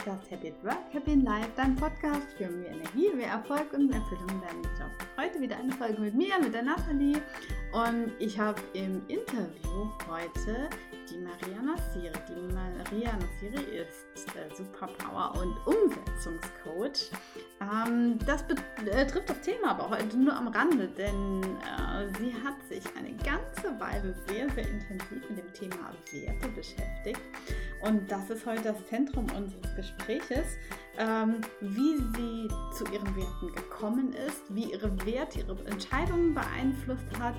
Podcast Happy at Work, Happy in Life, dein Podcast für mehr Energie, mehr Erfolg und Erfüllung in deinem Job. Heute wieder eine Folge mit mir, mit der Nathalie. Und ich habe im Interview heute die Maria Nassiri. Die Maria Nassiri ist äh, Superpower und Umsetzungscoach. Ähm, das betrifft äh, das Thema aber heute nur am Rande, denn äh, sie hat sich eine ganze Weile sehr, sehr intensiv mit dem Thema Werte beschäftigt. Und das ist heute das Zentrum unseres Gespräches, ähm, wie sie zu ihren Werten gekommen ist, wie ihre Werte ihre Entscheidungen beeinflusst hat,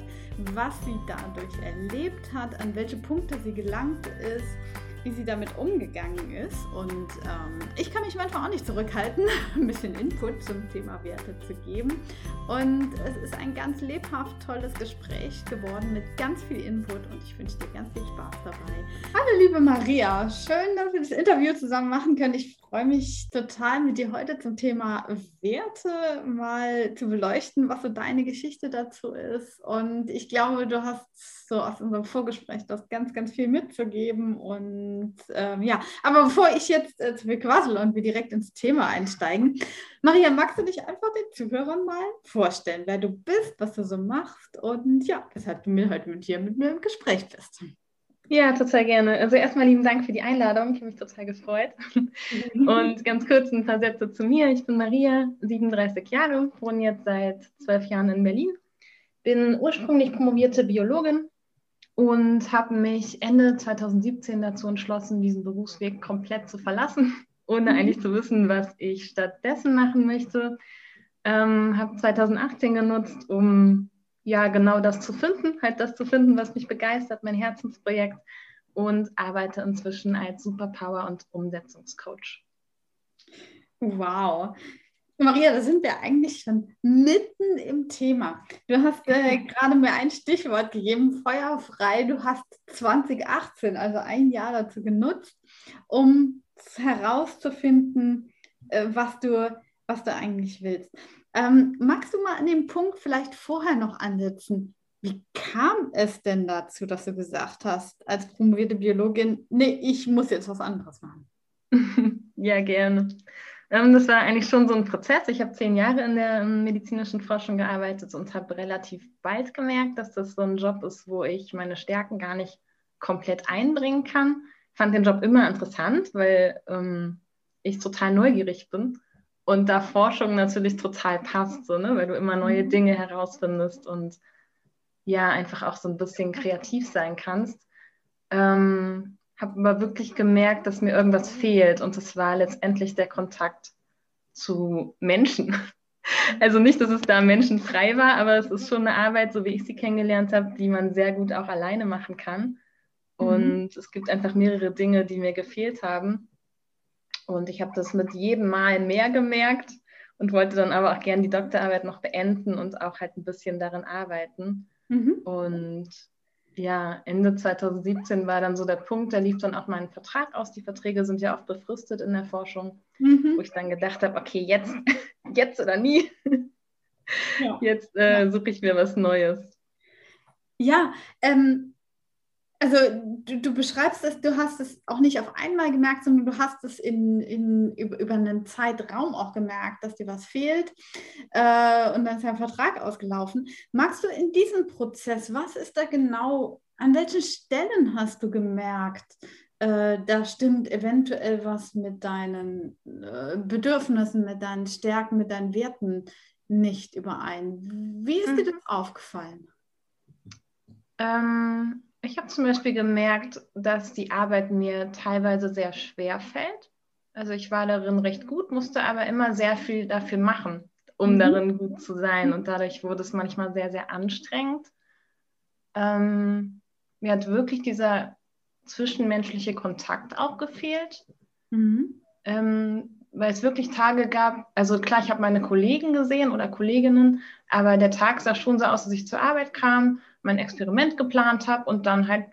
was sie dadurch erlebt hat, an welche Punkte sie gelangt ist wie sie damit umgegangen ist. Und ähm, ich kann mich manchmal auch nicht zurückhalten, ein bisschen Input zum Thema Werte zu geben. Und es ist ein ganz lebhaft tolles Gespräch geworden mit ganz viel Input und ich wünsche dir ganz viel Spaß dabei. Hallo liebe Maria, schön, dass wir das Interview zusammen machen können. Ich freue mich total mit dir heute zum Thema Werte mal zu beleuchten, was so deine Geschichte dazu ist. Und ich glaube, du hast so aus unserem Vorgespräch das ganz, ganz viel mitzugeben. Und ähm, ja, aber bevor ich jetzt äh, zu viel quassel und wir direkt ins Thema einsteigen, Maria, magst du dich einfach den Zuhörern mal vorstellen, wer du bist, was du so machst und ja, weshalb du mir heute mit dir mit mir im Gespräch bist? Ja, total gerne. Also erstmal lieben Dank für die Einladung. Ich habe mich total gefreut. Mhm. Und ganz kurz ein paar Sätze zu mir. Ich bin Maria, 37 Jahre, wohne jetzt seit zwölf Jahren in Berlin. Bin ursprünglich promovierte Biologin und habe mich Ende 2017 dazu entschlossen, diesen Berufsweg komplett zu verlassen, ohne mhm. eigentlich zu wissen, was ich stattdessen machen möchte. Ähm, habe 2018 genutzt, um ja genau das zu finden, halt das zu finden, was mich begeistert, mein Herzensprojekt und arbeite inzwischen als Superpower und Umsetzungscoach. Wow. Maria, da sind wir eigentlich schon mitten im Thema. Du hast äh, gerade mir ein Stichwort gegeben, feuerfrei. Du hast 2018, also ein Jahr dazu genutzt, um herauszufinden, äh, was, du, was du eigentlich willst. Ähm, magst du mal an dem Punkt vielleicht vorher noch ansetzen? Wie kam es denn dazu, dass du gesagt hast, als promovierte Biologin, nee, ich muss jetzt was anderes machen? ja, gerne. Ähm, das war eigentlich schon so ein Prozess. Ich habe zehn Jahre in der ähm, medizinischen Forschung gearbeitet und habe relativ bald gemerkt, dass das so ein Job ist, wo ich meine Stärken gar nicht komplett einbringen kann. Ich fand den Job immer interessant, weil ähm, ich total neugierig bin und da Forschung natürlich total passt, so, ne? weil du immer neue mhm. Dinge herausfindest und ja, einfach auch so ein bisschen kreativ sein kannst. Ähm, habe aber wirklich gemerkt, dass mir irgendwas fehlt und das war letztendlich der Kontakt zu Menschen. Also nicht, dass es da menschenfrei war, aber es ist schon eine Arbeit, so wie ich sie kennengelernt habe, die man sehr gut auch alleine machen kann. Mhm. Und mhm. es gibt einfach mehrere Dinge, die mir gefehlt haben. Und ich habe das mit jedem Mal mehr gemerkt und wollte dann aber auch gerne die Doktorarbeit noch beenden und auch halt ein bisschen darin arbeiten. Mhm. Und ja, Ende 2017 war dann so der Punkt, da lief dann auch mein Vertrag aus. Die Verträge sind ja oft befristet in der Forschung, mhm. wo ich dann gedacht habe, okay, jetzt, jetzt oder nie. Ja. Jetzt äh, suche ich mir was Neues. Ja, ähm, also du, du, beschreibst es, du hast es auch nicht auf einmal gemerkt, sondern du hast es in, in, über, einen Zeitraum auch gemerkt, dass dir was fehlt äh, und dann ist dein Vertrag ausgelaufen. Magst du in diesem Prozess, was ist da genau, an welchen Stellen hast du gemerkt, äh, da stimmt eventuell was mit deinen äh, Bedürfnissen, mit deinen Stärken, mit deinen Werten nicht überein? Wie ist mhm. dir das aufgefallen? Ähm ich habe zum Beispiel gemerkt, dass die Arbeit mir teilweise sehr schwer fällt. Also ich war darin recht gut, musste aber immer sehr viel dafür machen, um mhm. darin gut zu sein. Und dadurch wurde es manchmal sehr, sehr anstrengend. Ähm, mir hat wirklich dieser zwischenmenschliche Kontakt auch gefehlt. Mhm. Ähm, weil es wirklich Tage gab, also klar, ich habe meine Kollegen gesehen oder Kolleginnen, aber der Tag sah schon so aus, dass ich zur Arbeit kam, mein Experiment geplant habe und dann halt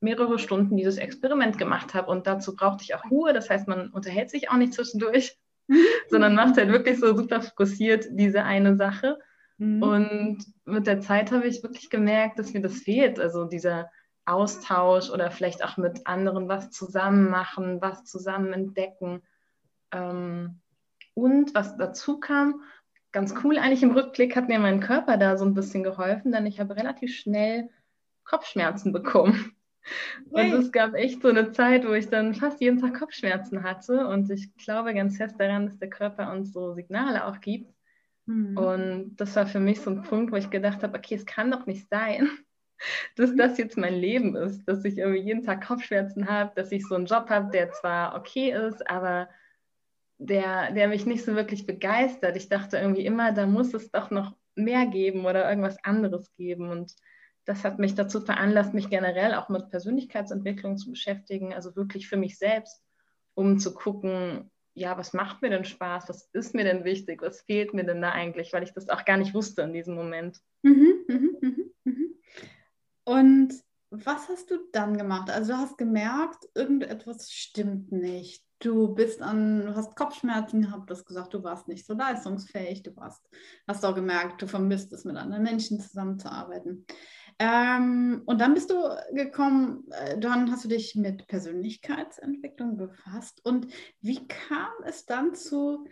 mehrere Stunden dieses Experiment gemacht habe. Und dazu brauchte ich auch Ruhe, das heißt, man unterhält sich auch nicht zwischendurch, sondern macht halt wirklich so super fokussiert diese eine Sache. Mhm. Und mit der Zeit habe ich wirklich gemerkt, dass mir das fehlt, also dieser Austausch oder vielleicht auch mit anderen was zusammen machen, was zusammen entdecken Ähm, und was dazu kam, ganz cool eigentlich im Rückblick, hat mir mein Körper da so ein bisschen geholfen, denn ich habe relativ schnell Kopfschmerzen bekommen. Und es gab echt so eine Zeit, wo ich dann fast jeden Tag Kopfschmerzen hatte. Und ich glaube ganz fest daran, dass der Körper uns so Signale auch gibt. Mhm. Und das war für mich so ein Punkt, wo ich gedacht habe, okay, es kann doch nicht sein, dass das jetzt mein Leben ist, dass ich irgendwie jeden Tag Kopfschmerzen habe, dass ich so einen Job habe, der zwar okay ist, aber der, der mich nicht so wirklich begeistert. Ich dachte irgendwie immer, da muss es doch noch mehr geben oder irgendwas anderes geben. Und das hat mich dazu veranlasst, mich generell auch mit Persönlichkeitsentwicklung zu beschäftigen, also wirklich für mich selbst, um zu gucken, ja, was macht mir denn Spaß, was ist mir denn wichtig, was fehlt mir denn da eigentlich, weil ich das auch gar nicht wusste in diesem Moment. Mhm, mhm, mhm. Und was hast du dann gemacht? Also du hast gemerkt, irgendetwas stimmt nicht. Du bist an, du hast Kopfschmerzen gehabt, du hast gesagt, du warst nicht so leistungsfähig, du warst, hast auch gemerkt, du vermisst es, mit anderen Menschen zusammenzuarbeiten. Ähm, und dann bist du gekommen, äh, dann hast du dich mit Persönlichkeitsentwicklung befasst. Und wie kam es dann zu,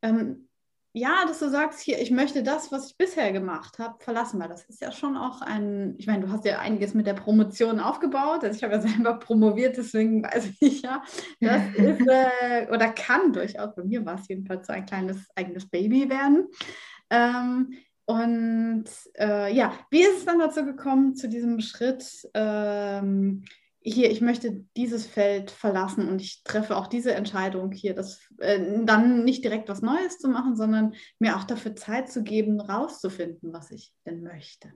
ähm, ja, dass du sagst, hier, ich möchte das, was ich bisher gemacht habe, verlassen, weil das ist ja schon auch ein, ich meine, du hast ja einiges mit der Promotion aufgebaut, also ich habe ja selber promoviert, deswegen weiß ich ja, das ist äh, oder kann durchaus, bei mir war es jedenfalls so ein kleines eigenes Baby werden. Ähm, und äh, ja, wie ist es dann dazu gekommen, zu diesem Schritt, ähm, hier, ich möchte dieses Feld verlassen und ich treffe auch diese Entscheidung hier, das, äh, dann nicht direkt was Neues zu machen, sondern mir auch dafür Zeit zu geben, rauszufinden, was ich denn möchte?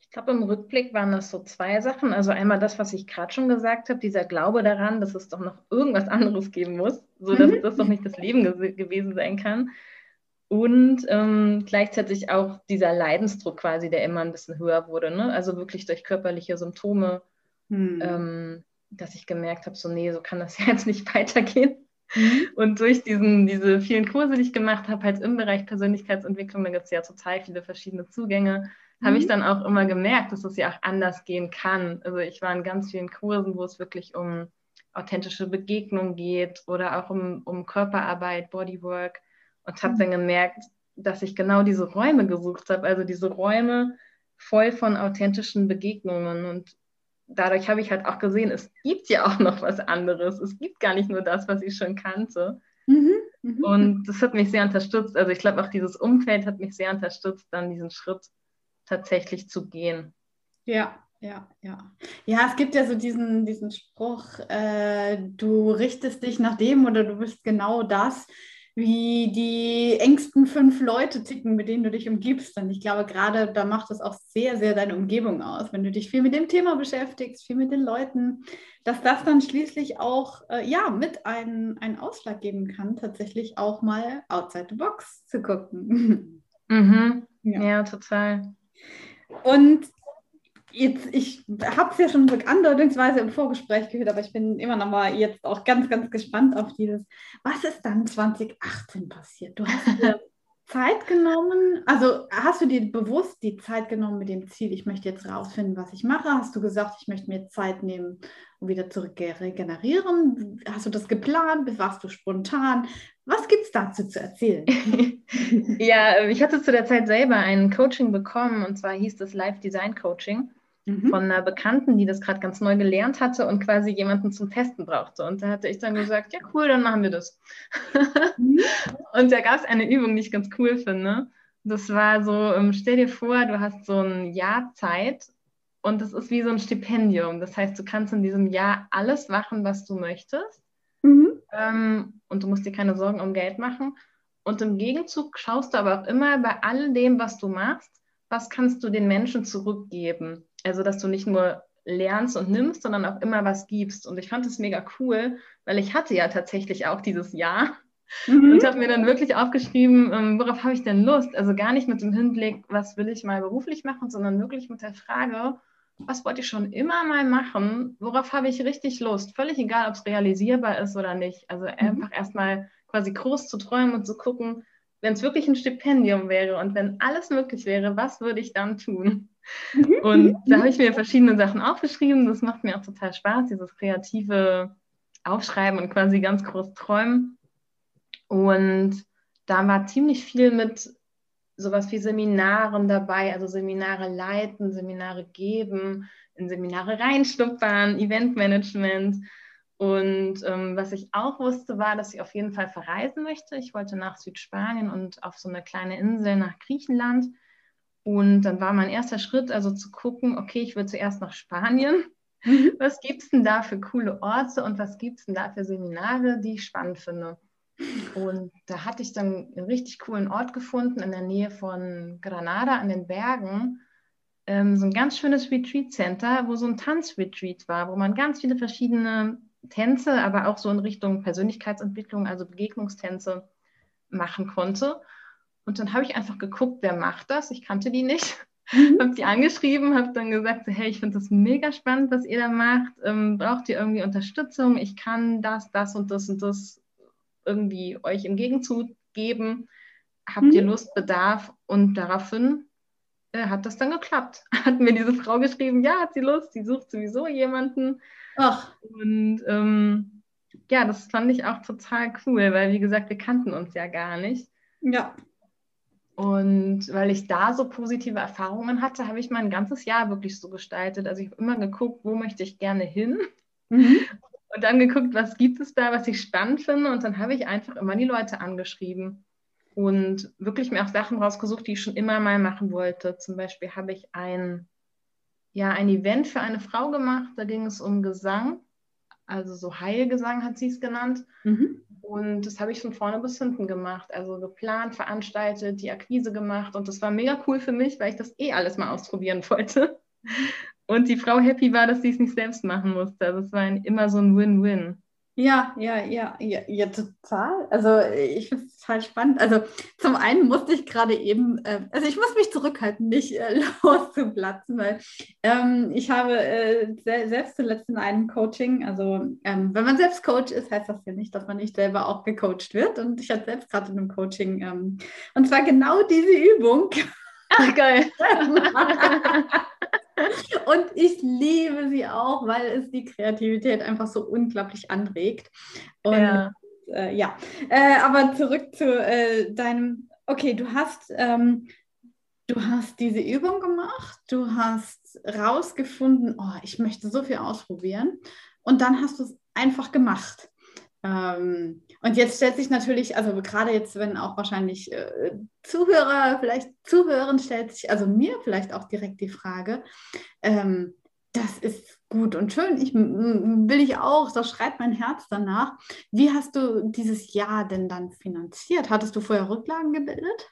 Ich glaube, im Rückblick waren das so zwei Sachen. Also einmal das, was ich gerade schon gesagt habe, dieser Glaube daran, dass es doch noch irgendwas anderes geben muss, sodass mhm. das doch nicht das Leben ge gewesen sein kann. Und ähm, gleichzeitig auch dieser Leidensdruck quasi, der immer ein bisschen höher wurde. Ne? Also wirklich durch körperliche Symptome, hm. ähm, dass ich gemerkt habe, so nee, so kann das ja jetzt nicht weitergehen. Mhm. Und durch diesen, diese vielen Kurse, die ich gemacht habe, halt im Bereich Persönlichkeitsentwicklung, da gibt es ja total viele verschiedene Zugänge, mhm. habe ich dann auch immer gemerkt, dass es ja auch anders gehen kann. Also ich war in ganz vielen Kursen, wo es wirklich um authentische Begegnung geht oder auch um, um Körperarbeit, Bodywork und habe dann gemerkt, dass ich genau diese Räume gesucht habe, also diese Räume voll von authentischen Begegnungen und dadurch habe ich halt auch gesehen, es gibt ja auch noch was anderes. Es gibt gar nicht nur das, was ich schon kannte. Mhm, mh. Und das hat mich sehr unterstützt. Also ich glaube auch dieses Umfeld hat mich sehr unterstützt, dann diesen Schritt tatsächlich zu gehen. Ja, ja, ja. Ja, es gibt ja so diesen, diesen Spruch, äh, du richtest dich nach dem oder du bist genau das, wie die engsten fünf Leute ticken, mit denen du dich umgibst. Und ich glaube, gerade da macht es auch sehr, sehr deine Umgebung aus, wenn du dich viel mit dem Thema beschäftigst, viel mit den Leuten, dass das dann schließlich auch äh, ja, mit einen, einen Ausschlag geben kann, tatsächlich auch mal outside the box zu gucken. Mhm. Ja. ja, total. Und jetzt, ich habe es ja schon andeutungsweise im Vorgespräch gehört, aber ich bin immer noch mal jetzt auch ganz, ganz gespannt auf dieses, was ist dann 2018 passiert? Du hast dir Zeit genommen, also hast du dir bewusst die Zeit genommen mit dem Ziel, ich möchte jetzt rausfinden, was ich mache? Hast du gesagt, ich möchte mir Zeit nehmen, um wieder zu regenerieren? Hast du das geplant? Warst du spontan? Was gibt es dazu zu erzählen? ja, ich hatte zu der Zeit selber ein Coaching bekommen und zwar hieß das Live Design Coaching mhm. von einer Bekannten, die das gerade ganz neu gelernt hatte und quasi jemanden zum Testen brauchte. Und da hatte ich dann gesagt, ja cool, dann machen wir das. Mhm. und da gab es eine Übung, die ich ganz cool finde. Das war so, ähm, stell dir vor, du hast so ein Jahr Zeit und das ist wie so ein Stipendium. Das heißt, du kannst in diesem Jahr alles machen, was du möchtest. Mhm. Ähm, und du musst dir keine Sorgen um Geld machen. Und im Gegenzug schaust du aber auch immer bei all dem, was du machst, was kannst du den Menschen zurückgeben? Also, dass du nicht nur lernst und nimmst, sondern auch immer was gibst. Und ich fand es mega cool, weil ich hatte ja tatsächlich auch dieses Jahr mhm. und habe mir dann wirklich aufgeschrieben, ähm, worauf habe ich denn Lust? Also gar nicht mit dem Hinblick, was will ich mal beruflich machen, sondern wirklich mit der Frage, was wollte ich schon immer mal machen? Worauf habe ich richtig Lust? Völlig egal, ob es realisierbar ist oder nicht. Also mhm. einfach erstmal quasi groß zu träumen und zu gucken, wenn es wirklich ein Stipendium wäre und wenn alles möglich wäre, was würde ich dann tun? Mhm. Und da habe ich mir verschiedene Sachen aufgeschrieben. Das macht mir auch total Spaß, dieses kreative aufschreiben und quasi ganz groß träumen. Und da war ziemlich viel mit sowas wie Seminaren dabei, also Seminare leiten, Seminare geben, in Seminare reinschnuppern, Eventmanagement. Und ähm, was ich auch wusste, war, dass ich auf jeden Fall verreisen möchte. Ich wollte nach Südspanien und auf so eine kleine Insel nach Griechenland. Und dann war mein erster Schritt, also zu gucken, okay, ich will zuerst nach Spanien. Mhm. Was gibt es denn da für coole Orte und was gibt es denn da für Seminare, die ich spannend finde? Und da hatte ich dann einen richtig coolen Ort gefunden in der Nähe von Granada an den Bergen. Ähm, so ein ganz schönes Retreat Center, wo so ein Tanzretreat war, wo man ganz viele verschiedene Tänze, aber auch so in Richtung Persönlichkeitsentwicklung, also Begegnungstänze machen konnte. Und dann habe ich einfach geguckt, wer macht das. Ich kannte die nicht. Mhm. habe die angeschrieben, habe dann gesagt, hey, ich finde das mega spannend, was ihr da macht. Ähm, braucht ihr irgendwie Unterstützung? Ich kann das, das und das und das irgendwie euch im Gegenzug geben. Habt mhm. ihr Lust, Bedarf? Und daraufhin äh, hat das dann geklappt. Hat mir diese Frau geschrieben, ja, hat sie Lust, sie sucht sowieso jemanden. Ach. Und ähm, ja, das fand ich auch total cool, weil wie gesagt, wir kannten uns ja gar nicht. Ja. Und weil ich da so positive Erfahrungen hatte, habe ich mein ganzes Jahr wirklich so gestaltet. Also ich habe immer geguckt, wo möchte ich gerne hin. Mhm. Und dann geguckt, was gibt es da, was ich spannend finde. Und dann habe ich einfach immer die Leute angeschrieben und wirklich mir auch Sachen rausgesucht, die ich schon immer mal machen wollte. Zum Beispiel habe ich ein, ja, ein Event für eine Frau gemacht. Da ging es um Gesang, also so Heilgesang hat sie es genannt. Mhm. Und das habe ich von vorne bis hinten gemacht. Also geplant, veranstaltet, die Akquise gemacht. Und das war mega cool für mich, weil ich das eh alles mal ausprobieren wollte. Und die Frau happy war, dass sie es nicht selbst machen musste. Also es war ein, immer so ein Win-Win. Ja, ja, ja, ja, ja, total. Also ich finde es total spannend. Also zum einen musste ich gerade eben, äh, also ich muss mich zurückhalten, nicht äh, loszuplatzen, weil ähm, ich habe äh, se selbst zuletzt in einem Coaching, also ähm, wenn man selbst Coach ist, heißt das ja nicht, dass man nicht selber auch gecoacht wird. Und ich hatte selbst gerade in einem Coaching, ähm, und zwar genau diese Übung. Ach, geil. Und ich liebe sie auch, weil es die Kreativität einfach so unglaublich anregt. Und ja, äh, ja. Äh, aber zurück zu äh, deinem, okay, du hast, ähm, du hast diese Übung gemacht, du hast rausgefunden, oh, ich möchte so viel ausprobieren. Und dann hast du es einfach gemacht. Ähm, und jetzt stellt sich natürlich, also gerade jetzt, wenn auch wahrscheinlich äh, Zuhörer vielleicht zuhören, stellt sich also mir vielleicht auch direkt die Frage, ähm, das ist gut und schön, ich will ich auch, das schreit mein Herz danach. Wie hast du dieses Jahr denn dann finanziert? Hattest du vorher Rücklagen gebildet?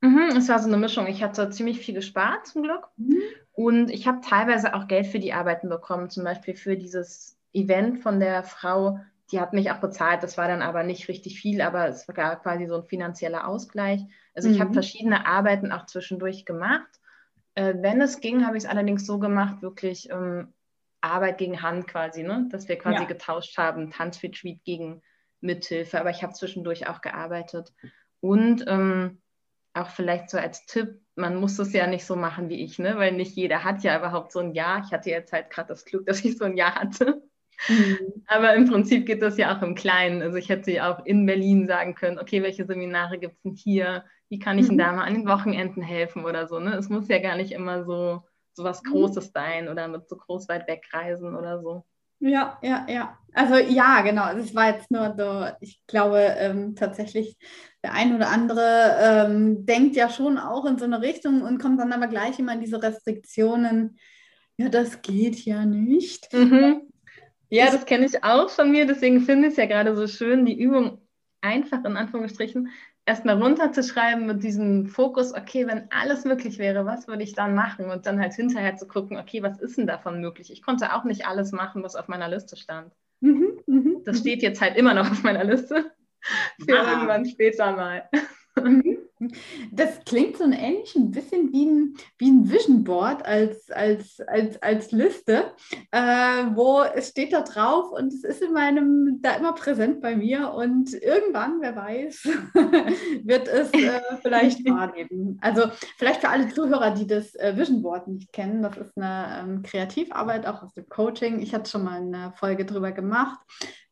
Mhm, es war so eine Mischung. Ich hatte ziemlich viel gespart zum Glück mhm. und ich habe teilweise auch Geld für die Arbeiten bekommen, zum Beispiel für dieses Event von der Frau, die hat mich auch bezahlt, das war dann aber nicht richtig viel, aber es war quasi so ein finanzieller Ausgleich. Also mhm. ich habe verschiedene Arbeiten auch zwischendurch gemacht. Äh, wenn es ging, habe ich es allerdings so gemacht, wirklich ähm, Arbeit gegen Hand quasi, ne? dass wir quasi ja. getauscht haben, Tanzretreat gegen Mithilfe, aber ich habe zwischendurch auch gearbeitet. Und ähm, auch vielleicht so als Tipp, man muss es ja nicht so machen wie ich, ne? weil nicht jeder hat ja überhaupt so ein Jahr. Ich hatte jetzt halt gerade das Glück, dass ich so ein Jahr hatte. Mhm. Aber im Prinzip geht das ja auch im Kleinen. Also ich hätte ja auch in Berlin sagen können, okay, welche Seminare gibt es denn hier? Wie kann ich mhm. denn da mal an den Wochenenden helfen oder so? Ne? Es muss ja gar nicht immer so, so was mhm. Großes sein oder mit so groß weit wegreisen oder so. Ja, ja, ja. Also ja, genau. Also es war jetzt nur so, ich glaube ähm, tatsächlich, der ein oder andere ähm, denkt ja schon auch in so eine Richtung und kommt dann aber gleich immer in diese Restriktionen. Ja, das geht ja nicht. Mhm. Ja, das kenne ich auch von mir, deswegen finde ich es ja gerade so schön, die Übung einfach in Anführungsstrichen erstmal runterzuschreiben mit diesem Fokus, okay, wenn alles möglich wäre, was würde ich dann machen? Und dann halt hinterher zu gucken, okay, was ist denn davon möglich? Ich konnte auch nicht alles machen, was auf meiner Liste stand. Mhm, mh, das steht jetzt halt immer noch auf meiner Liste für ah. irgendwann später mal. Mhm. Das klingt so ähnlich ein bisschen wie ein, wie ein Vision Board als, als, als, als Liste, äh, wo es steht da drauf und es ist in meinem, da immer präsent bei mir und irgendwann, wer weiß, wird es äh, vielleicht wahrnehmen. Also vielleicht für alle Zuhörer, die das äh, Vision Board nicht kennen, das ist eine ähm, Kreativarbeit auch aus dem Coaching. Ich hatte schon mal eine Folge drüber gemacht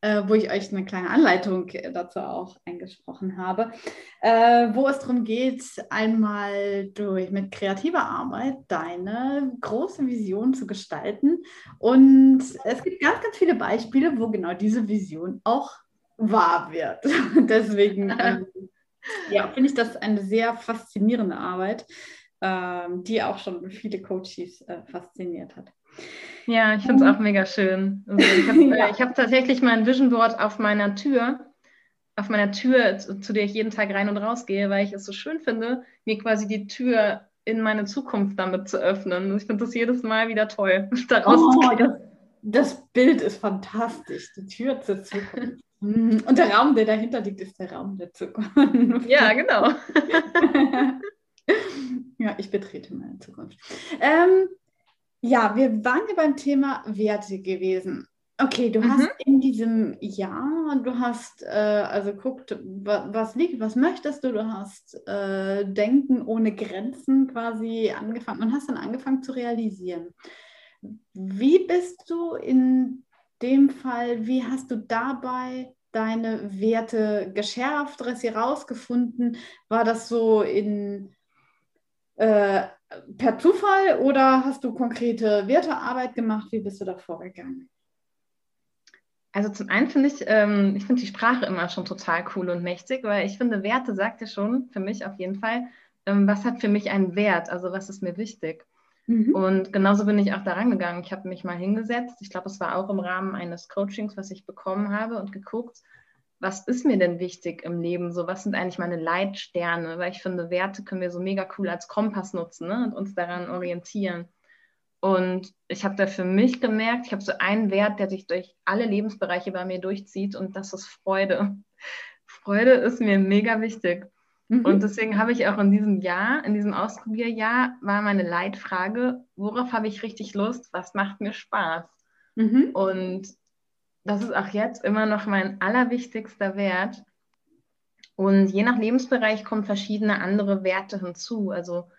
äh, wo ich euch eine kleine Anleitung dazu auch eingesprochen habe, äh, wo es darum geht, einmal durch mit kreativer Arbeit deine große Vision zu gestalten. Und es gibt ganz, ganz viele Beispiele, wo genau diese Vision auch wahr wird. Deswegen ähm, ja, finde ich das eine sehr faszinierende Arbeit, ähm, die auch schon viele Coaches äh, fasziniert hat. Ja, ich finde es auch mega schön. Also ich habe ja. hab tatsächlich mein Vision Board auf meiner Tür, auf meiner Tür, zu, zu, der ich jeden Tag rein und raus gehe, weil ich es so schön finde, mir quasi die Tür in meine Zukunft damit zu öffnen. Ich finde das jedes Mal wieder toll, da oh, das, das Bild ist fantastisch, die Tür zur Zukunft. Und der Raum, der dahinter liegt, ist der Raum der Zukunft. Ja, genau. ja, ich betrete meine Zukunft. Ähm, ja, wir waren ja beim Thema Werte gewesen. Okay, du mhm. hast in diesem Jahr, du hast äh, also guckt, was, was liegt, was möchtest du, du hast äh, Denken ohne Grenzen quasi angefangen und hast dann angefangen zu realisieren. Wie bist du in dem Fall, wie hast du dabei deine Werte geschärft, sie rausgefunden? War das so in äh, per Zufall oder hast du konkrete Wertearbeit gemacht? Wie bist du da vorgegangen? Also zum einen finde ich, ähm, ich finde die Sprache immer schon total cool und mächtig, weil ich finde, Werte sagt ja schon, für mich auf jeden Fall, ähm, was hat für mich einen Wert, also was ist mir wichtig. Mhm. Und genauso bin ich auch da rangegangen. Ich habe mich mal hingesetzt, ich glaube, es war auch im Rahmen eines Coachings, was ich bekommen habe und geguckt, was ist mir denn wichtig im Leben? So, was sind eigentlich meine Leitsterne? Weil ich finde, Werte können wir so mega cool als Kompass nutzen ne? und uns daran orientieren. Und ich habe da für mich gemerkt, ich habe so einen Wert, der sich durch alle Lebensbereiche bei mir durchzieht und das ist Freude. Freude ist mir mega wichtig. Mhm. Und deswegen habe ich auch in diesem Jahr, in diesem Ausprobierjahr, war meine Leitfrage, worauf habe ich richtig Lust? Was macht mir Spaß? Mhm. Und das ist auch jetzt immer noch mein allerwichtigster Wert. Und je nach Lebensbereich kommen verschiedene andere Werte hinzu. Also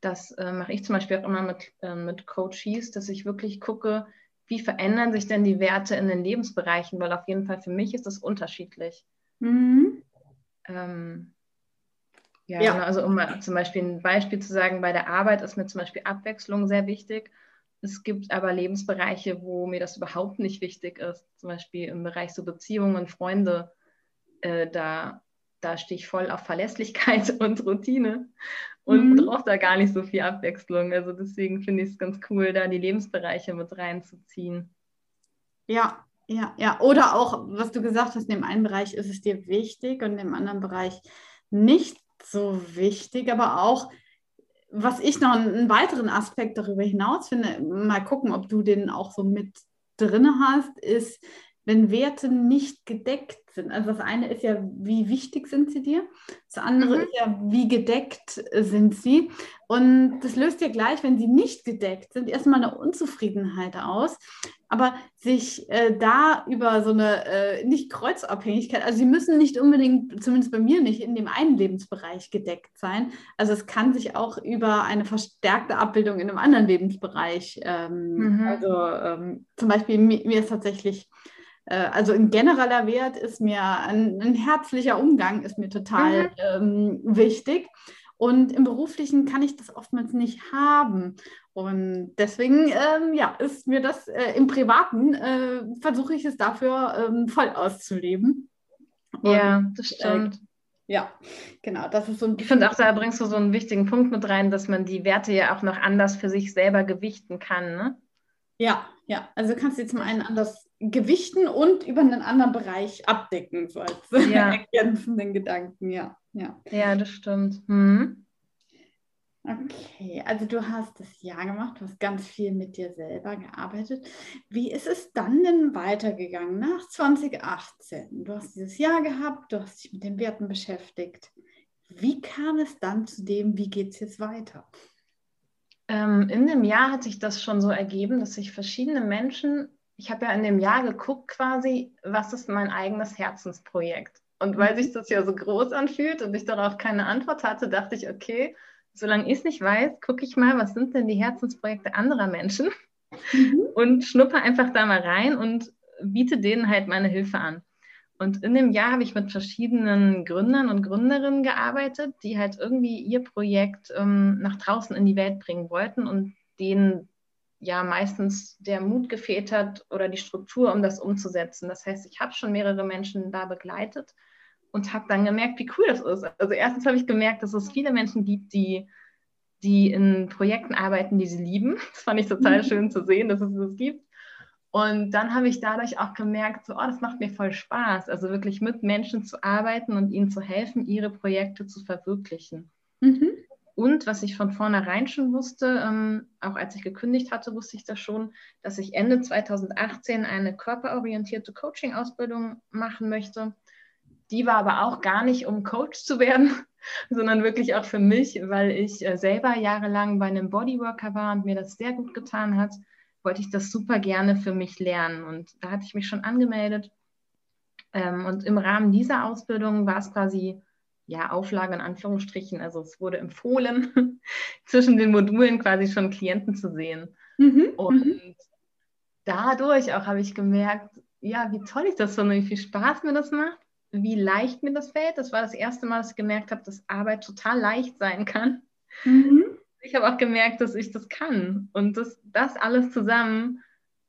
das äh, mache ich zum Beispiel auch immer mit, äh, mit Coaches, dass ich wirklich gucke, wie verändern sich denn die Werte in den Lebensbereichen, weil auf jeden Fall für mich ist das unterschiedlich. Mhm. Ähm, ja, ja. Genau, also um mal zum Beispiel ein Beispiel zu sagen, bei der Arbeit ist mir zum Beispiel Abwechslung sehr wichtig. Es gibt aber Lebensbereiche, wo mir das überhaupt nicht wichtig ist. Zum Beispiel im Bereich so Beziehungen, Freunde. Äh, da, da stehe ich voll auf Verlässlichkeit und Routine und mhm. brauche da gar nicht so viel Abwechslung. Also deswegen finde ich es ganz cool, da die Lebensbereiche mit reinzuziehen. Ja, ja, ja. Oder auch, was du gesagt hast, in dem einen Bereich ist es dir wichtig und im anderen Bereich nicht so wichtig, aber auch was ich noch einen weiteren Aspekt darüber hinaus finde, mal gucken, ob du den auch so mit drin hast, ist, wenn Werte nicht gedeckt sind. Also das eine ist ja, wie wichtig sind sie dir? Das andere mhm. ist ja, wie gedeckt sind sie? Und das löst ja gleich, wenn sie nicht gedeckt sind, erstmal eine Unzufriedenheit aus. Aber sich äh, da über so eine äh, nicht Kreuzabhängigkeit, also sie müssen nicht unbedingt, zumindest bei mir nicht, in dem einen Lebensbereich gedeckt sein. Also es kann sich auch über eine verstärkte Abbildung in einem anderen Lebensbereich, ähm, mhm. also ähm, zum Beispiel mir, mir ist tatsächlich äh, also ein genereller Wert ist mir, ein, ein herzlicher Umgang ist mir total mhm. ähm, wichtig. Und im Beruflichen kann ich das oftmals nicht haben. Und deswegen, ähm, ja, ist mir das äh, im Privaten, äh, versuche ich es dafür ähm, voll auszuleben. Und, ja, das äh, stimmt. Äh, ja, genau. Das ist so ein ich finde auch, da bringst du so einen wichtigen Punkt mit rein, dass man die Werte ja auch noch anders für sich selber gewichten kann. Ne? Ja, ja. Also kannst du zum einen anders gewichten und über einen anderen Bereich abdecken, so als ja. ergänzenden Gedanken, ja. Ja, ja das stimmt. Mhm. Okay, also du hast das Jahr gemacht, du hast ganz viel mit dir selber gearbeitet. Wie ist es dann denn weitergegangen nach 2018? Du hast dieses Jahr gehabt, du hast dich mit den Werten beschäftigt. Wie kam es dann zu dem, wie geht es jetzt weiter? Ähm, in dem Jahr hat sich das schon so ergeben, dass sich verschiedene Menschen, ich habe ja in dem Jahr geguckt quasi, was ist mein eigenes Herzensprojekt? Und weil sich das ja so groß anfühlt und ich darauf keine Antwort hatte, dachte ich, okay, solange ich es nicht weiß, gucke ich mal, was sind denn die Herzensprojekte anderer Menschen mhm. und schnuppe einfach da mal rein und biete denen halt meine Hilfe an. Und in dem Jahr habe ich mit verschiedenen Gründern und Gründerinnen gearbeitet, die halt irgendwie ihr Projekt ähm, nach draußen in die Welt bringen wollten und denen ja meistens der Mut gefehlt hat oder die Struktur, um das umzusetzen. Das heißt, ich habe schon mehrere Menschen da begleitet und habe dann gemerkt, wie cool das ist. Also erstens habe ich gemerkt, dass es viele Menschen gibt, die, die in Projekten arbeiten, die sie lieben. Das fand ich total mhm. schön zu sehen, dass es das gibt. Und dann habe ich dadurch auch gemerkt, so, oh, das macht mir voll Spaß, also wirklich mit Menschen zu arbeiten und ihnen zu helfen, ihre Projekte zu verwirklichen. Mhm. Und was ich von vornherein schon wusste, ähm, auch als ich gekündigt hatte, wusste ich das schon, dass ich Ende 2018 eine körperorientierte Coaching-Ausbildung machen möchte. Die war aber auch gar nicht, um Coach zu werden, sondern wirklich auch für mich, weil ich äh, selber jahrelang bei einem Bodyworker war und mir das sehr gut getan hat wollte ich das super gerne für mich lernen. Und da hatte ich mich schon angemeldet. Ähm, und im Rahmen dieser Ausbildung war es quasi, ja, Auflage in Anführungsstrichen. Also es wurde empfohlen, zwischen den Modulen quasi schon Klienten zu sehen. Mhm. Und mhm. dadurch auch habe ich gemerkt, ja, wie toll ich das finde, wie viel Spaß mir das macht, wie leicht mir das fällt. Das war das erste Mal, dass ich gemerkt habe, dass Arbeit total leicht sein kann. Mhm ich habe auch gemerkt, dass ich das kann. Und das, das alles zusammen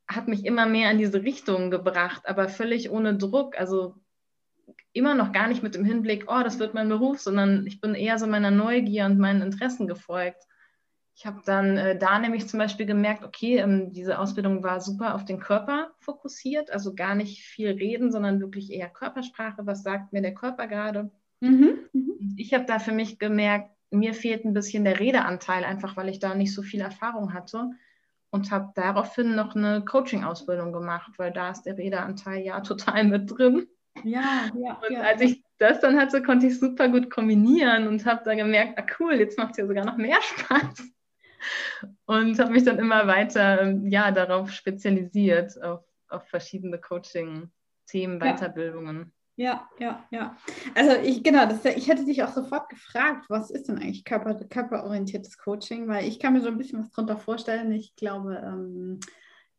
hat mich immer mehr in diese Richtung gebracht, aber völlig ohne Druck. Also immer noch gar nicht mit dem Hinblick, oh, das wird mein Beruf, sondern ich bin eher so meiner Neugier und meinen Interessen gefolgt. Ich habe dann äh, da nämlich zum Beispiel gemerkt, okay, ähm, diese Ausbildung war super auf den Körper fokussiert, also gar nicht viel reden, sondern wirklich eher Körpersprache, was sagt mir der Körper gerade. Mhm. Mhm. Ich habe da für mich gemerkt, mir fehlt ein bisschen der Redeanteil, einfach weil ich da nicht so viel Erfahrung hatte und habe daraufhin noch eine Coaching-Ausbildung gemacht, weil da ist der Redeanteil ja total mit drin. Ja, ja. Und ja. als ich das dann hatte, konnte ich super gut kombinieren und habe dann gemerkt, ah cool, jetzt macht es ja sogar noch mehr Spaß. Und habe mich dann immer weiter ähm, ja, darauf spezialisiert, auf, auf verschiedene Coaching-Themen, Weiterbildungen. Ja, ja, ja. Also ich, genau, das, ich hätte dich auch sofort gefragt, was ist denn eigentlich Körper, körperorientiertes Coaching? Weil ich kann mir so ein bisschen was darunter vorstellen. Ich glaube, ähm,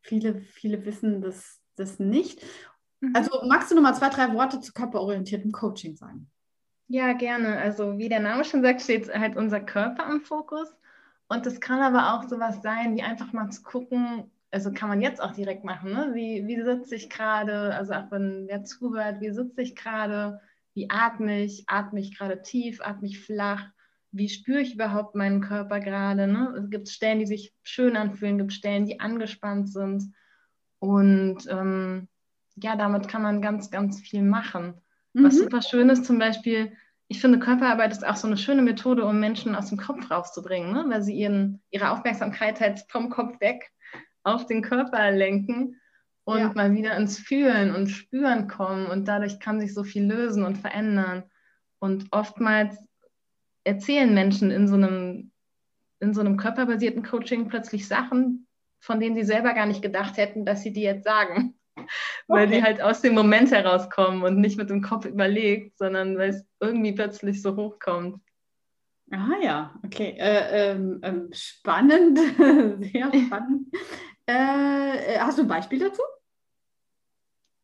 viele, viele wissen das, das nicht. Mhm. Also magst du noch mal zwei, drei Worte zu körperorientiertem Coaching sagen? Ja, gerne. Also wie der Name schon sagt, steht halt unser Körper im Fokus. Und das kann aber auch sowas sein, wie einfach mal zu gucken, also kann man jetzt auch direkt machen, ne? wie, wie sitze ich gerade, also auch wenn wer zuhört, wie sitze ich gerade, wie atme ich, atme ich gerade tief, atme ich flach, wie spüre ich überhaupt meinen Körper gerade. Ne? Es gibt Stellen, die sich schön anfühlen, gibt Stellen, die angespannt sind. Und ähm, ja, damit kann man ganz, ganz viel machen. Mhm. Was super schön ist zum Beispiel, ich finde, Körperarbeit ist auch so eine schöne Methode, um Menschen aus dem Kopf rauszubringen, ne? weil sie ihren, ihre Aufmerksamkeit halt vom Kopf weg auf den Körper lenken und ja. mal wieder ins Fühlen und Spüren kommen. Und dadurch kann sich so viel lösen und verändern. Und oftmals erzählen Menschen in so einem, in so einem körperbasierten Coaching plötzlich Sachen, von denen sie selber gar nicht gedacht hätten, dass sie die jetzt sagen. Okay. Weil die halt aus dem Moment herauskommen und nicht mit dem Kopf überlegt, sondern weil es irgendwie plötzlich so hochkommt. Ah ja, okay. Äh, ähm, ähm spannend, sehr spannend. Äh, hast du ein Beispiel dazu?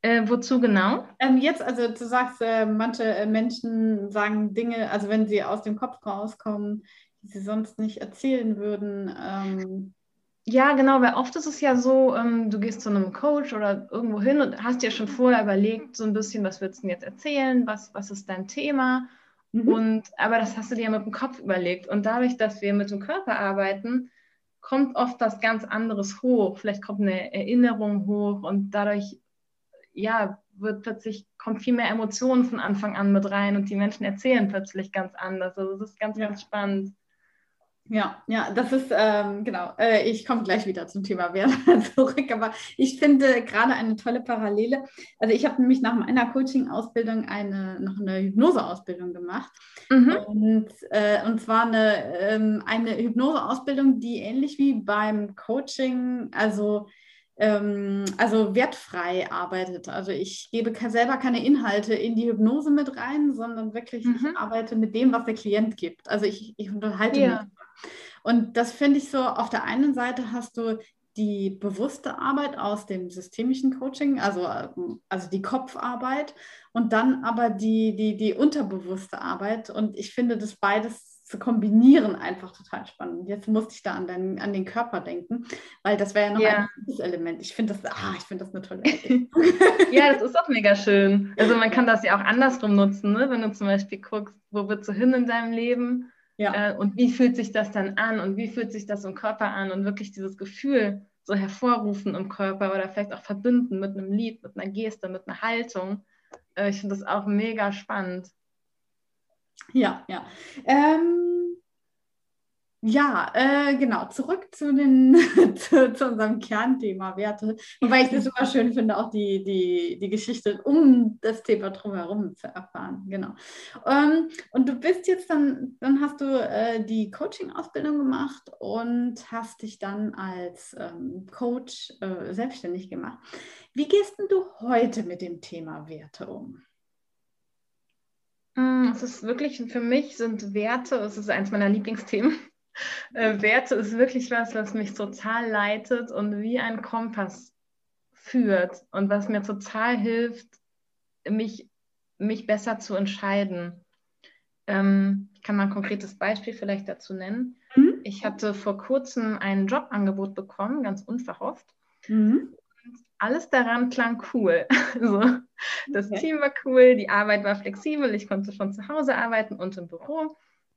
Äh, wozu genau? Ähm, jetzt, also du sagst, äh, manche äh, Menschen sagen Dinge, also wenn sie aus dem Kopf rauskommen, die sie sonst nicht erzählen würden. Ähm. Ja, genau, weil oft ist es ja so, ähm, du gehst zu einem Coach oder irgendwo hin und hast dir schon vorher überlegt, so ein bisschen, was willst du denn jetzt erzählen, was, was ist dein Thema? Mhm. Und, aber das hast du dir mit dem Kopf überlegt. Und dadurch, dass wir mit dem Körper arbeiten, kommt oft was ganz anderes hoch. Vielleicht kommt eine Erinnerung hoch und dadurch, ja, wird plötzlich, kommt viel mehr Emotionen von Anfang an mit rein und die Menschen erzählen plötzlich ganz anders. Also das ist ganz, ja. ganz spannend. Ja, ja, das ist, ähm, genau, äh, ich komme gleich wieder zum Thema Wert zurück, aber ich finde gerade eine tolle Parallele. Also ich habe nämlich nach meiner Coaching-Ausbildung eine, noch eine Hypnose-Ausbildung gemacht. Mhm. Und, äh, und zwar eine, ähm, eine Hypnose-Ausbildung, die ähnlich wie beim Coaching, also ähm, also wertfrei arbeitet. Also ich gebe selber keine Inhalte in die Hypnose mit rein, sondern wirklich, mhm. ich arbeite mit dem, was der Klient gibt. Also ich, ich unterhalte ja. mich. Und das finde ich so, auf der einen Seite hast du die bewusste Arbeit aus dem systemischen Coaching, also, also die Kopfarbeit und dann aber die, die, die unterbewusste Arbeit. Und ich finde das beides zu kombinieren einfach total spannend. Jetzt musste ich da an den, an den Körper denken, weil das wäre ja noch ja. ein gutes Element. Ich finde das, ah, ich finde das eine tolle Idee. ja, das ist auch mega schön. Also man kann das ja auch andersrum nutzen, ne? wenn du zum Beispiel guckst, wo willst du hin in deinem Leben ja. äh, und wie fühlt sich das dann an und wie fühlt sich das im Körper an und wirklich dieses Gefühl so hervorrufen im Körper oder vielleicht auch verbinden mit einem Lied, mit einer Geste, mit einer Haltung. Äh, ich finde das auch mega spannend. Ja, ja. Ähm, ja, äh, genau. Zurück zu, den, zu, zu, unserem Kernthema Werte. Wobei ich das immer schön finde, auch die, die, die Geschichte um das Thema drumherum zu erfahren. Genau. Ähm, und du bist jetzt dann, dann hast du äh, die Coaching-Ausbildung gemacht und hast dich dann als ähm, Coach äh, selbstständig gemacht. Wie gehst du heute mit dem Thema Werte um? Mm, es ist wirklich, für mich sind Werte, es ist eins meiner Lieblingsthemen. Äh, Werte ist wirklich was, was mich total leitet und wie ein Kompass führt und was mir total hilft, mich, mich besser zu entscheiden. Ähm, ich kann mal ein konkretes Beispiel vielleicht dazu nennen. Mhm. Ich hatte vor kurzem ein Jobangebot bekommen, ganz unverhofft. Mhm alles daran klang cool. so, das okay. Team war cool, die Arbeit war flexibel, ich konnte von zu Hause arbeiten und im Büro.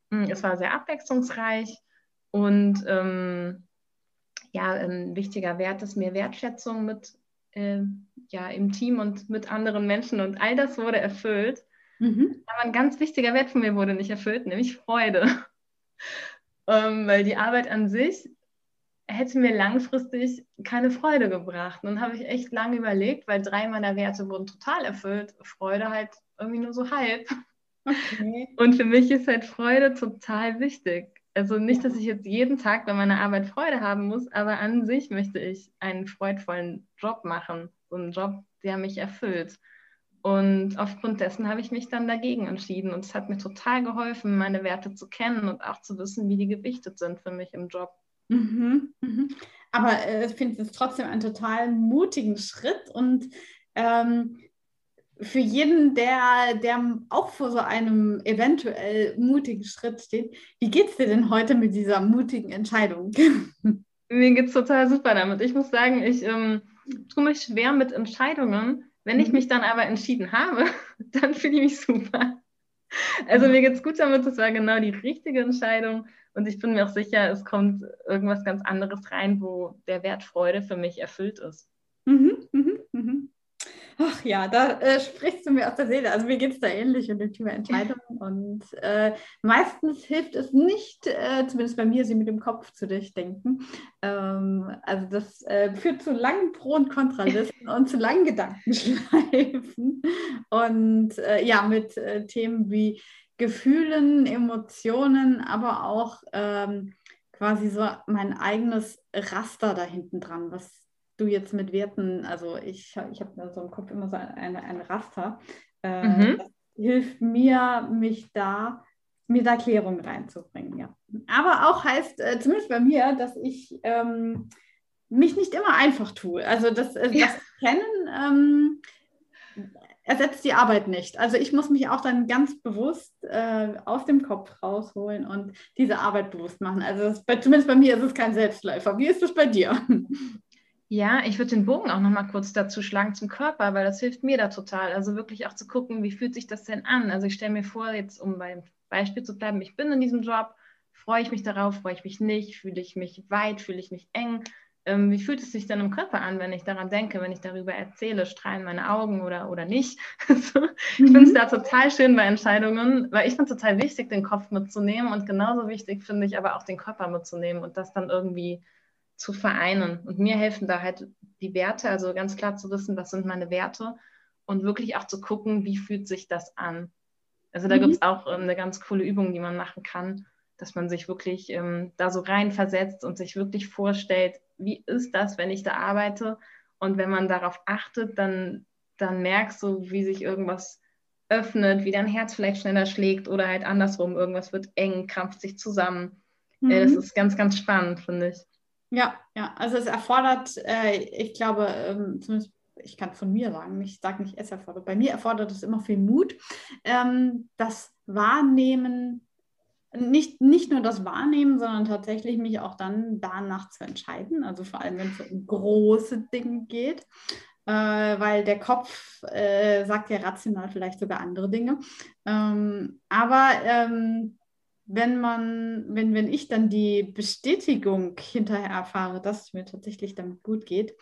Mm, es war sehr abwechslungsreich und ähm, ja, ein wichtiger Wert ist mir Wertschätzung mit äh, ja, im Team und mit anderen Menschen und all das wurde erfüllt. Mhm. Aber ein ganz wichtiger Wert von mir wurde nicht erfüllt, nämlich Freude. ähm, weil die Arbeit an sich hätte mir langfristig keine Freude gebracht. Und dann habe ich echt lange überlegt, weil drei meiner Werte wurden total erfüllt. Freude halt irgendwie nur so halb. Okay. Und für mich ist halt Freude total wichtig. Also nicht, dass ich jetzt jeden Tag bei meiner Arbeit Freude haben muss, aber an sich möchte ich einen freudvollen Job machen. So einen Job, der mich erfüllt. Und aufgrund dessen habe ich mich dann dagegen entschieden. Und es hat mir total geholfen, meine Werte zu kennen und auch zu wissen, wie die gewichtet sind für mich im Job. Mhm, mhm. Aber äh, ich finde es trotzdem einen total mutigen Schritt und ähm, für jeden, der, der auch vor so einem eventuell mutigen Schritt steht, wie geht es dir denn heute mit dieser mutigen Entscheidung? Mir geht es total super damit. Ich muss sagen, ich ähm, tue mich schwer mit Entscheidungen. Wenn ich mhm. mich dann aber entschieden habe, dann fühle ich mich super. Also mir geht es gut damit, das war genau die richtige Entscheidung. Und ich bin mir auch sicher, es kommt irgendwas ganz anderes rein, wo der Wert Freude für mich erfüllt ist. Mhm. Ach ja, da äh, sprichst du mir aus der Seele. Also mir geht es da ähnlich in dem Thema Entscheidungen. Und äh, meistens hilft es nicht, äh, zumindest bei mir, sie mit dem Kopf zu durchdenken. Ähm, also das äh, führt zu langen Pro- und Kontralisten und zu langen Gedankenschleifen. Und äh, ja, mit äh, Themen wie Gefühlen, Emotionen, aber auch ähm, quasi so mein eigenes Raster da hinten dran, was du jetzt mit Werten, also ich, ich habe so im Kopf immer so ein, ein Raster, äh, mhm. das hilft mir, mich da, mir da Klärung reinzubringen, ja. Aber auch heißt, äh, zumindest bei mir, dass ich ähm, mich nicht immer einfach tue. Also das, äh, das Kennen ähm, ersetzt die Arbeit nicht. Also ich muss mich auch dann ganz bewusst äh, aus dem Kopf rausholen und diese Arbeit bewusst machen. Also das, bei, zumindest bei mir ist es kein Selbstläufer. Wie ist es bei dir? Ja, ich würde den Bogen auch noch mal kurz dazu schlagen zum Körper, weil das hilft mir da total. Also wirklich auch zu gucken, wie fühlt sich das denn an? Also ich stelle mir vor, jetzt um beim Beispiel zu bleiben, ich bin in diesem Job, freue ich mich darauf, freue ich mich nicht, fühle ich mich weit, fühle ich mich eng, ähm, wie fühlt es sich dann im Körper an, wenn ich daran denke, wenn ich darüber erzähle, strahlen meine Augen oder, oder nicht. Ich mhm. finde es da total schön bei Entscheidungen, weil ich finde es total wichtig, den Kopf mitzunehmen und genauso wichtig finde ich aber auch den Körper mitzunehmen und das dann irgendwie zu vereinen. Und mir helfen da halt die Werte, also ganz klar zu wissen, was sind meine Werte und wirklich auch zu gucken, wie fühlt sich das an. Also da mhm. gibt es auch ähm, eine ganz coole Übung, die man machen kann, dass man sich wirklich ähm, da so reinversetzt und sich wirklich vorstellt, wie ist das, wenn ich da arbeite? Und wenn man darauf achtet, dann, dann merkst du, wie sich irgendwas öffnet, wie dein Herz vielleicht schneller schlägt oder halt andersrum, irgendwas wird eng, krampft sich zusammen. Äh, mhm. Äh, das ist ganz, ganz spannend, finde ich. Ja, ja, also es erfordert, äh, ich glaube, ähm, zumindest ich kann von mir sagen, ich sage nicht, es erfordert, bei mir erfordert es immer viel Mut, ähm, das Wahrnehmen nicht, nicht nur das Wahrnehmen, sondern tatsächlich mich auch dann danach zu entscheiden. Also vor allem, wenn es um große Dinge geht. Äh, weil der Kopf äh, sagt ja rational vielleicht sogar andere Dinge. Ähm, aber ähm, wenn man, wenn, wenn ich dann die Bestätigung hinterher erfahre, dass es mir tatsächlich damit gut geht,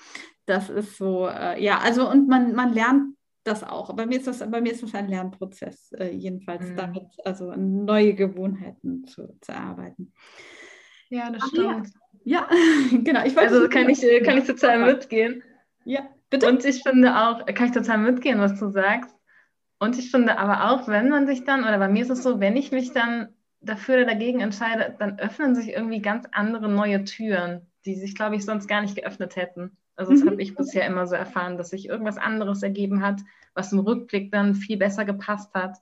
das ist so, äh, ja, also und man, man lernt das auch. Bei mir ist das, bei mir ist das ein Lernprozess, äh, jedenfalls mhm. damit, also neue Gewohnheiten zu, zu erarbeiten. Ja, das Ach, stimmt. Ja, ja genau. Ich also kann ich, kann ich total mitgehen. Ja, bitte. Und ich finde auch, kann ich total mitgehen, was du sagst. Und ich finde aber auch, wenn man sich dann, oder bei mir ist es so, wenn ich mich dann dafür oder dagegen entscheide, dann öffnen sich irgendwie ganz andere neue Türen, die sich, glaube ich, sonst gar nicht geöffnet hätten. Also das mhm. habe ich bisher immer so erfahren, dass sich irgendwas anderes ergeben hat, was im Rückblick dann viel besser gepasst hat.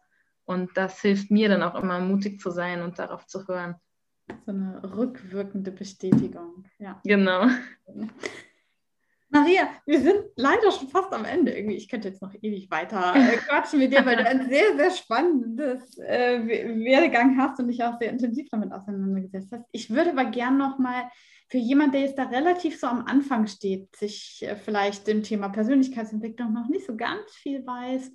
Und das hilft mir dann auch immer, mutig zu sein und darauf zu hören. So eine rückwirkende Bestätigung, ja. Genau. Maria, wir sind leider schon fast am Ende. Irgendwie, ich könnte jetzt noch ewig weiter äh, quatschen mit dir, weil du ein sehr, sehr spannendes äh, Werdegang hast und dich auch sehr intensiv damit auseinandergesetzt hast. Ich würde aber gern noch mal für jemanden, der jetzt da relativ so am Anfang steht, sich äh, vielleicht dem Thema Persönlichkeitsentwicklung noch nicht so ganz viel weiß,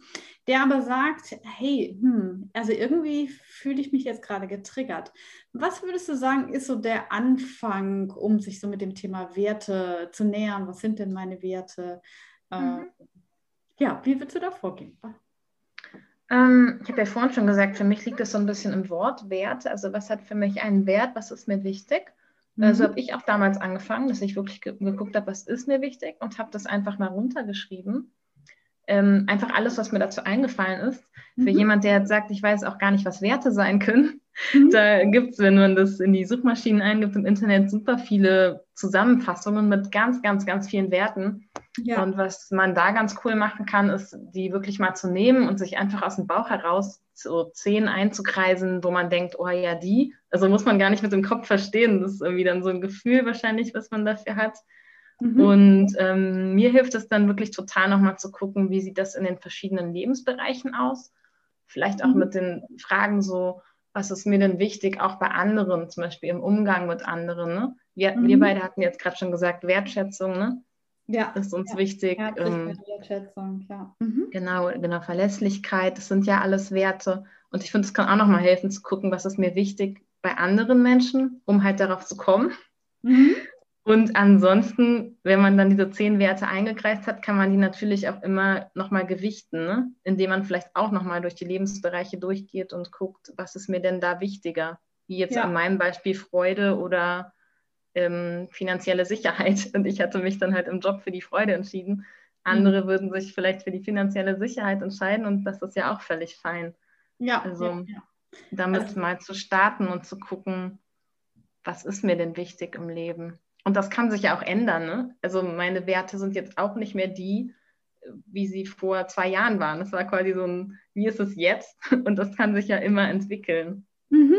der aber sagt, hey, hm, also irgendwie fühle ich mich jetzt gerade getriggert. Was würdest du sagen, ist so der Anfang, um sich so mit dem Thema Werte zu nähern? Was sind denn meine Werte? Äh, mhm. Ja, wie würdest du da vorgehen? Ähm, ich habe ja vorhin schon gesagt, für mich liegt es so ein bisschen im Wort Wert. Also was hat für mich einen Wert? Was ist mir wichtig? Mhm. Also habe ich auch damals angefangen, dass ich wirklich ge geguckt habe, was ist mir wichtig und habe das einfach mal runtergeschrieben. Ähm, einfach alles, was mir dazu eingefallen ist. Für mhm. jemand, der jetzt sagt, ich weiß auch gar nicht, was Werte sein können, mhm. da gibt es, wenn man das in die Suchmaschinen eingibt im Internet, super viele Zusammenfassungen mit ganz, ganz, ganz vielen Werten. Ja. Und was man da ganz cool machen kann, ist, die wirklich mal zu nehmen und sich einfach aus dem Bauch heraus so zehn einzukreisen, wo man denkt, oh ja, die. Also muss man gar nicht mit dem Kopf verstehen. Das ist irgendwie dann so ein Gefühl wahrscheinlich, was man dafür hat. Mhm. Und ähm, mir hilft es dann wirklich total nochmal zu gucken, wie sieht das in den verschiedenen Lebensbereichen aus. Vielleicht auch mhm. mit den Fragen so, was ist mir denn wichtig, auch bei anderen, zum Beispiel im Umgang mit anderen. Ne? Wir, mhm. wir beide hatten jetzt gerade schon gesagt, Wertschätzung. Ne? Ja. Das ist uns ja. wichtig. Ähm, Wertschätzung, ja. Mhm. Genau, genau, Verlässlichkeit, das sind ja alles Werte. Und ich finde, es kann auch nochmal helfen zu gucken, was ist mir wichtig bei anderen Menschen, um halt darauf zu kommen. Mhm. Und ansonsten, wenn man dann diese zehn Werte eingekreist hat, kann man die natürlich auch immer nochmal gewichten, ne? indem man vielleicht auch nochmal durch die Lebensbereiche durchgeht und guckt, was ist mir denn da wichtiger? Wie jetzt ja. an meinem Beispiel Freude oder ähm, finanzielle Sicherheit. Und ich hatte mich dann halt im Job für die Freude entschieden. Andere mhm. würden sich vielleicht für die finanzielle Sicherheit entscheiden und das ist ja auch völlig fein. Ja. Also ja, ja. damit also, mal zu starten und zu gucken, was ist mir denn wichtig im Leben? Und das kann sich ja auch ändern. Ne? Also meine Werte sind jetzt auch nicht mehr die, wie sie vor zwei Jahren waren. Das war quasi so ein, wie ist es jetzt? Und das kann sich ja immer entwickeln. Mhm, mh.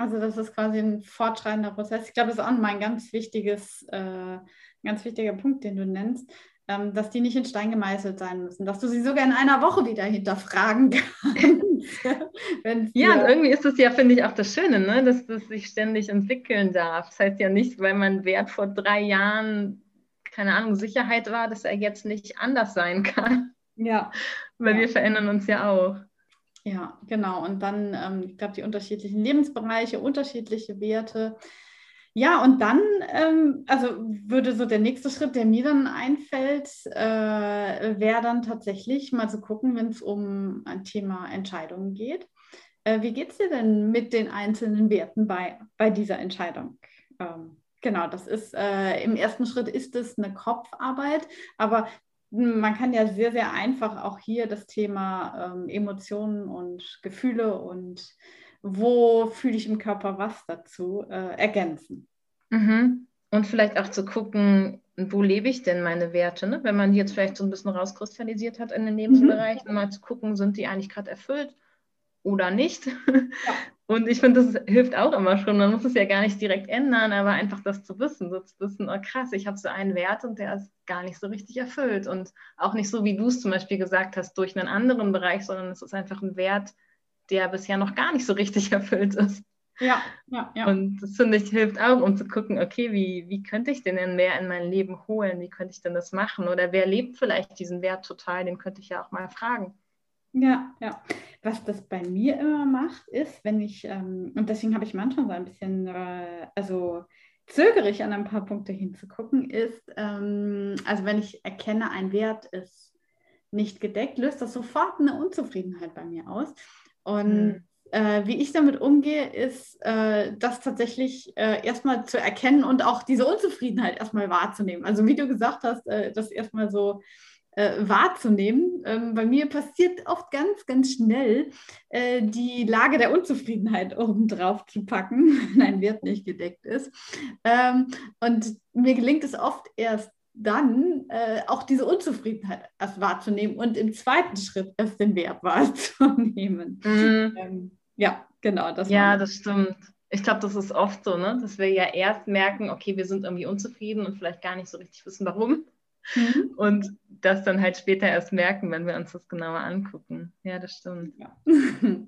Also das ist quasi ein fortschreitender Prozess. Ich glaube, das ist auch mein ganz wichtiges, äh, ganz wichtiger Punkt, den du nennst, ähm, dass die nicht in Stein gemeißelt sein müssen, dass du sie sogar in einer Woche wieder hinterfragen kannst. ja, und irgendwie ist es ja, finde ich, auch das Schöne, ne? dass das sich ständig entwickeln darf. Das heißt ja nicht, weil mein Wert vor drei Jahren, keine Ahnung, Sicherheit war, dass er jetzt nicht anders sein kann. Ja. Weil ja. wir verändern uns ja auch. Ja, genau. Und dann, ähm, ich glaube, die unterschiedlichen Lebensbereiche, unterschiedliche Werte. Ja, und dann, ähm, also würde so der nächste Schritt, der mir dann einfällt, äh, wäre dann tatsächlich mal zu gucken, wenn es um ein Thema Entscheidungen geht. Äh, wie geht es dir denn mit den einzelnen Werten bei, bei dieser Entscheidung? Ähm, genau, das ist äh, im ersten Schritt ist es eine Kopfarbeit, aber man kann ja sehr, sehr einfach auch hier das Thema ähm, Emotionen und Gefühle und wo fühle ich im Körper was dazu äh, ergänzen. Mhm. Und vielleicht auch zu gucken, wo lebe ich denn meine Werte? Ne? Wenn man die jetzt vielleicht so ein bisschen rauskristallisiert hat in den Lebensbereichen, mhm. mal zu gucken, sind die eigentlich gerade erfüllt oder nicht? Ja. Und ich finde, das hilft auch immer schon. Man muss es ja gar nicht direkt ändern, aber einfach das zu wissen, so zu wissen, oh krass, ich habe so einen Wert und der ist gar nicht so richtig erfüllt. Und auch nicht so, wie du es zum Beispiel gesagt hast, durch einen anderen Bereich, sondern es ist einfach ein Wert, der bisher noch gar nicht so richtig erfüllt ist. Ja, ja, ja. Und das finde ich hilft auch, um zu gucken, okay, wie, wie könnte ich den denn mehr in mein Leben holen? Wie könnte ich denn das machen? Oder wer lebt vielleicht diesen Wert total? Den könnte ich ja auch mal fragen. Ja, ja. Was das bei mir immer macht, ist, wenn ich, ähm, und deswegen habe ich manchmal so ein bisschen, äh, also zögere ich an ein paar Punkte hinzugucken, ist, ähm, also wenn ich erkenne, ein Wert ist nicht gedeckt, löst das sofort eine Unzufriedenheit bei mir aus. Und mhm. äh, wie ich damit umgehe, ist, äh, das tatsächlich äh, erstmal zu erkennen und auch diese Unzufriedenheit erstmal wahrzunehmen. Also wie du gesagt hast, äh, das erstmal so äh, wahrzunehmen. Ähm, bei mir passiert oft ganz, ganz schnell äh, die Lage der Unzufriedenheit obendrauf zu packen, wenn ein Wert nicht gedeckt ist. Ähm, und mir gelingt es oft erst dann äh, auch diese Unzufriedenheit erst wahrzunehmen und im zweiten Schritt erst den Wert wahrzunehmen. Mhm. Ähm, ja, genau. Das ja, das stimmt. Ich glaube, das ist oft so, ne? dass wir ja erst merken, okay, wir sind irgendwie unzufrieden und vielleicht gar nicht so richtig wissen, warum. Mhm. Und das dann halt später erst merken, wenn wir uns das genauer angucken. Ja, das stimmt. Ja.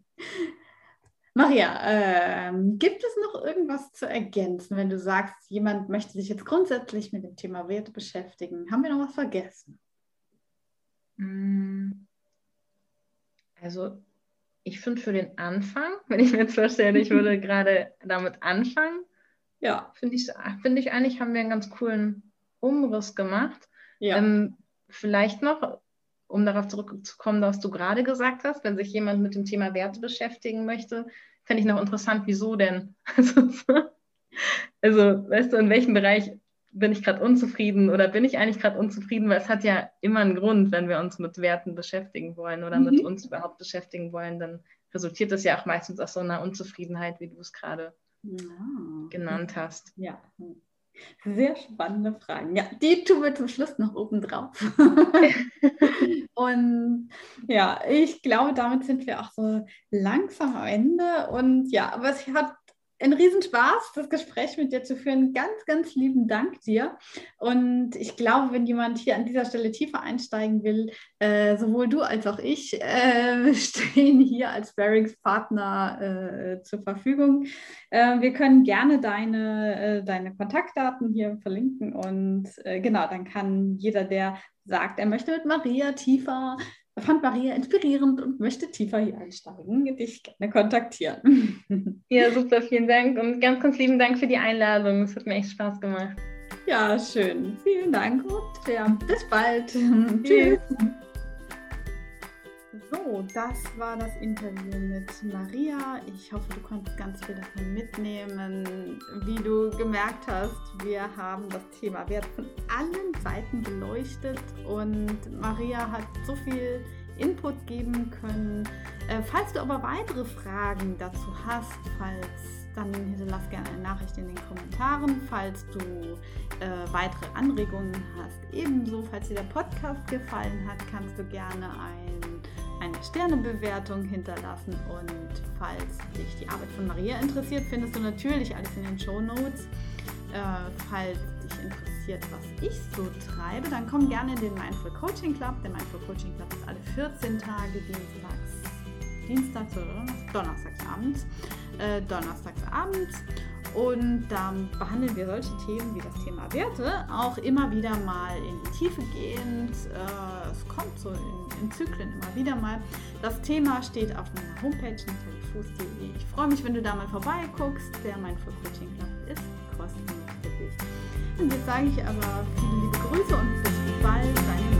Maria, äh, gibt es noch irgendwas zu ergänzen, wenn du sagst, jemand möchte sich jetzt grundsätzlich mit dem Thema Werte beschäftigen? Haben wir noch was vergessen? Mm. Also, ich finde für den Anfang, wenn ich mir jetzt vorstelle, ich würde gerade damit anfangen, ja, finde ich, find ich eigentlich, haben wir einen ganz coolen Umriss gemacht. Ja. Ähm, vielleicht noch, um darauf zurückzukommen, was du gerade gesagt hast, wenn sich jemand mit dem Thema Werte beschäftigen möchte, fände ich noch interessant, wieso denn? Also, also, weißt du, in welchem Bereich bin ich gerade unzufrieden oder bin ich eigentlich gerade unzufrieden? Weil es hat ja immer einen Grund, wenn wir uns mit Werten beschäftigen wollen oder mhm. mit uns überhaupt beschäftigen wollen, dann resultiert das ja auch meistens aus so einer Unzufriedenheit, wie du es gerade ja. genannt hast. Ja. Sehr spannende Fragen. Ja, die tun wir zum Schluss noch oben drauf. und ja, ich glaube, damit sind wir auch so langsam am Ende. Und ja, aber es hat ein Riesenspaß, das Gespräch mit dir zu führen. Ganz, ganz lieben Dank dir. Und ich glaube, wenn jemand hier an dieser Stelle tiefer einsteigen will, äh, sowohl du als auch ich äh, stehen hier als Sparringspartner äh, zur Verfügung. Äh, wir können gerne deine, äh, deine Kontaktdaten hier verlinken und äh, genau, dann kann jeder, der sagt, er möchte mit Maria tiefer fand Maria inspirierend und möchte tiefer hier einsteigen, dich gerne kontaktieren. Ja, super, vielen Dank und ganz, ganz lieben Dank für die Einladung. Es hat mir echt Spaß gemacht. Ja, schön. Vielen Dank und ja, bis bald. Tschüss. So, das war das Interview mit Maria. Ich hoffe, du konntest ganz viel davon mitnehmen. Wie du gemerkt hast, wir haben das Thema Wert von allen Seiten beleuchtet und Maria hat so viel Input geben können. Äh, falls du aber weitere Fragen dazu hast, falls dann hinterlass gerne eine Nachricht in den Kommentaren. Falls du äh, weitere Anregungen hast, ebenso. Falls dir der Podcast gefallen hat, kannst du gerne ein eine Sternebewertung hinterlassen und falls dich die Arbeit von Maria interessiert, findest du natürlich alles in den Show Notes. Äh, falls dich interessiert, was ich so treibe, dann komm gerne in den Mindful Coaching Club. Der Mindful Coaching Club ist alle 14 Tage dienstags, dienstags oder donnerstagsabends, äh, donnerstagsabends und dann behandeln wir solche Themen wie das Thema Werte auch immer wieder mal in die Tiefe gehend. Äh, es kommt so in, in, Zyklen immer wieder mal. Das Thema steht auf meiner Homepage nataliefuß.de. Ich freue mich, wenn du da mal vorbeiguckst. Der Mindful Coaching Club ist kostenlos. Und jetzt sage ich aber viele liebe Grüße und bis bald, deine